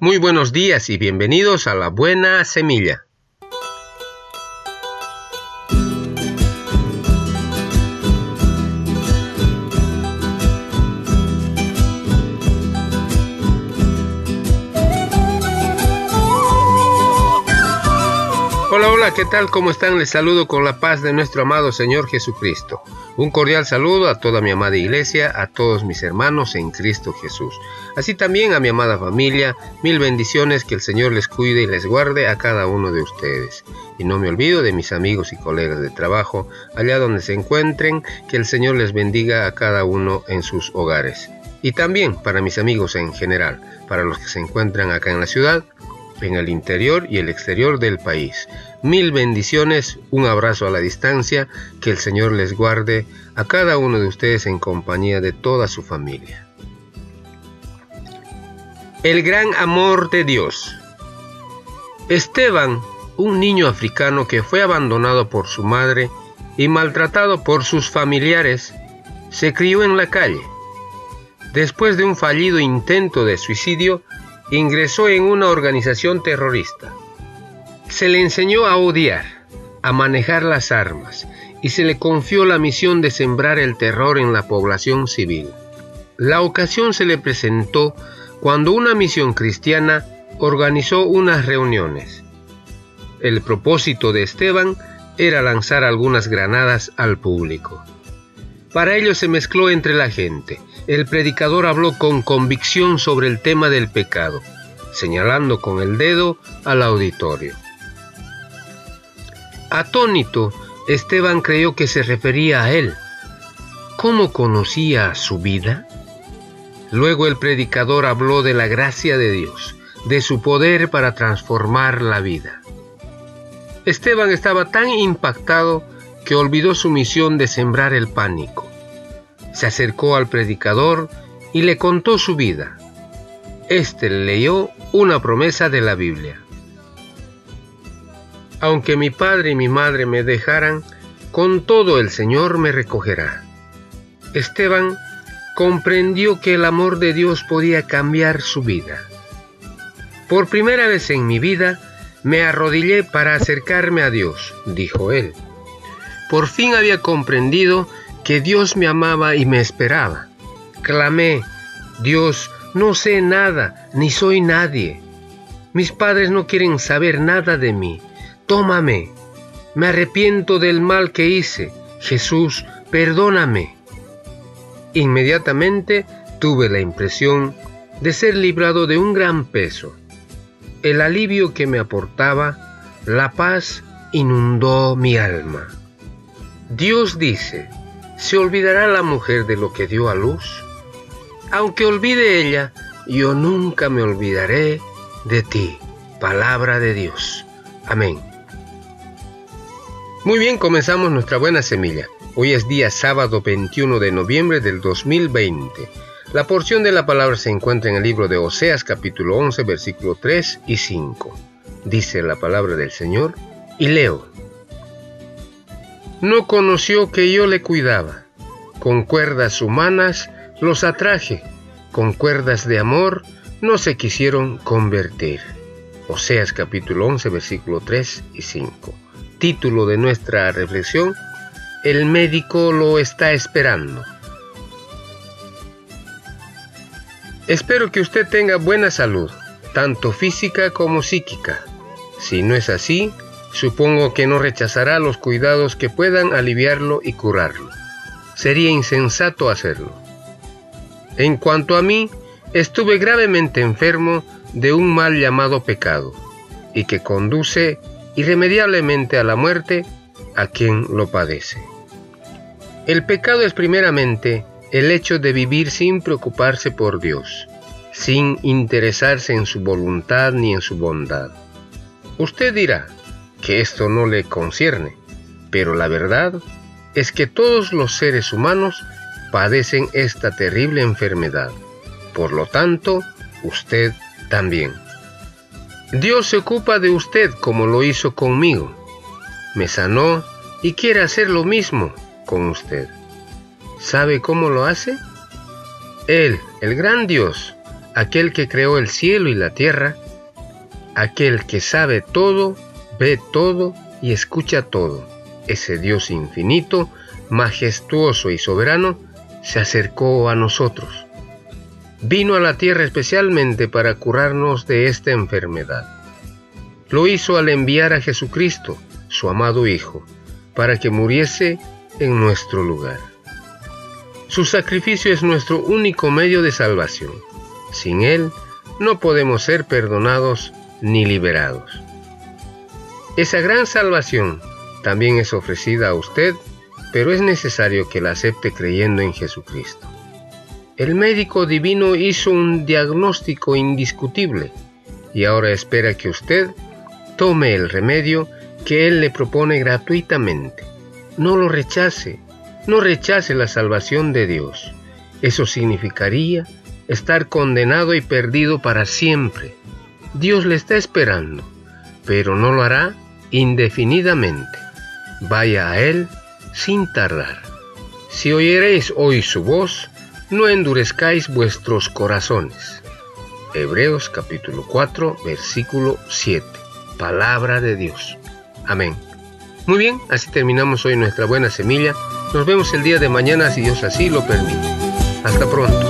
Muy buenos días y bienvenidos a la buena semilla. Hola, hola, ¿qué tal? ¿Cómo están? Les saludo con la paz de nuestro amado Señor Jesucristo. Un cordial saludo a toda mi amada iglesia, a todos mis hermanos en Cristo Jesús. Así también a mi amada familia, mil bendiciones, que el Señor les cuide y les guarde a cada uno de ustedes. Y no me olvido de mis amigos y colegas de trabajo, allá donde se encuentren, que el Señor les bendiga a cada uno en sus hogares. Y también para mis amigos en general, para los que se encuentran acá en la ciudad, en el interior y el exterior del país. Mil bendiciones, un abrazo a la distancia, que el Señor les guarde a cada uno de ustedes en compañía de toda su familia. El gran amor de Dios. Esteban, un niño africano que fue abandonado por su madre y maltratado por sus familiares, se crió en la calle. Después de un fallido intento de suicidio, ingresó en una organización terrorista. Se le enseñó a odiar, a manejar las armas y se le confió la misión de sembrar el terror en la población civil. La ocasión se le presentó cuando una misión cristiana organizó unas reuniones. El propósito de Esteban era lanzar algunas granadas al público. Para ello se mezcló entre la gente. El predicador habló con convicción sobre el tema del pecado, señalando con el dedo al auditorio. Atónito, Esteban creyó que se refería a él. ¿Cómo conocía su vida? Luego el predicador habló de la gracia de Dios, de su poder para transformar la vida. Esteban estaba tan impactado que olvidó su misión de sembrar el pánico. Se acercó al predicador y le contó su vida. Este leyó una promesa de la Biblia. Aunque mi padre y mi madre me dejaran, con todo el Señor me recogerá. Esteban comprendió que el amor de Dios podía cambiar su vida. Por primera vez en mi vida me arrodillé para acercarme a Dios, dijo él. Por fin había comprendido que Dios me amaba y me esperaba. Clamé, Dios, no sé nada, ni soy nadie. Mis padres no quieren saber nada de mí. Tómame. Me arrepiento del mal que hice. Jesús, perdóname. Inmediatamente tuve la impresión de ser librado de un gran peso. El alivio que me aportaba, la paz inundó mi alma. Dios dice, ¿se olvidará la mujer de lo que dio a luz? Aunque olvide ella, yo nunca me olvidaré de ti. Palabra de Dios. Amén. Muy bien, comenzamos nuestra buena semilla. Hoy es día sábado 21 de noviembre del 2020. La porción de la palabra se encuentra en el libro de Oseas capítulo 11 versículo 3 y 5. Dice la palabra del Señor y leo no conoció que yo le cuidaba. Con cuerdas humanas los atraje, con cuerdas de amor no se quisieron convertir. Oseas capítulo 11 versículo 3 y 5. Título de nuestra reflexión, El médico lo está esperando. Espero que usted tenga buena salud, tanto física como psíquica. Si no es así, Supongo que no rechazará los cuidados que puedan aliviarlo y curarlo. Sería insensato hacerlo. En cuanto a mí, estuve gravemente enfermo de un mal llamado pecado, y que conduce irremediablemente a la muerte a quien lo padece. El pecado es primeramente el hecho de vivir sin preocuparse por Dios, sin interesarse en su voluntad ni en su bondad. Usted dirá, que esto no le concierne, pero la verdad es que todos los seres humanos padecen esta terrible enfermedad. Por lo tanto, usted también. Dios se ocupa de usted como lo hizo conmigo. Me sanó y quiere hacer lo mismo con usted. ¿Sabe cómo lo hace? Él, el gran Dios, aquel que creó el cielo y la tierra, aquel que sabe todo, ve todo y escucha todo, ese Dios infinito, majestuoso y soberano, se acercó a nosotros. Vino a la tierra especialmente para curarnos de esta enfermedad. Lo hizo al enviar a Jesucristo, su amado Hijo, para que muriese en nuestro lugar. Su sacrificio es nuestro único medio de salvación. Sin Él no podemos ser perdonados ni liberados. Esa gran salvación también es ofrecida a usted, pero es necesario que la acepte creyendo en Jesucristo. El médico divino hizo un diagnóstico indiscutible y ahora espera que usted tome el remedio que Él le propone gratuitamente. No lo rechace, no rechace la salvación de Dios. Eso significaría estar condenado y perdido para siempre. Dios le está esperando, pero no lo hará indefinidamente. Vaya a Él sin tardar. Si oyereis hoy su voz, no endurezcáis vuestros corazones. Hebreos capítulo 4, versículo 7. Palabra de Dios. Amén. Muy bien, así terminamos hoy nuestra buena semilla. Nos vemos el día de mañana si Dios así lo permite. Hasta pronto.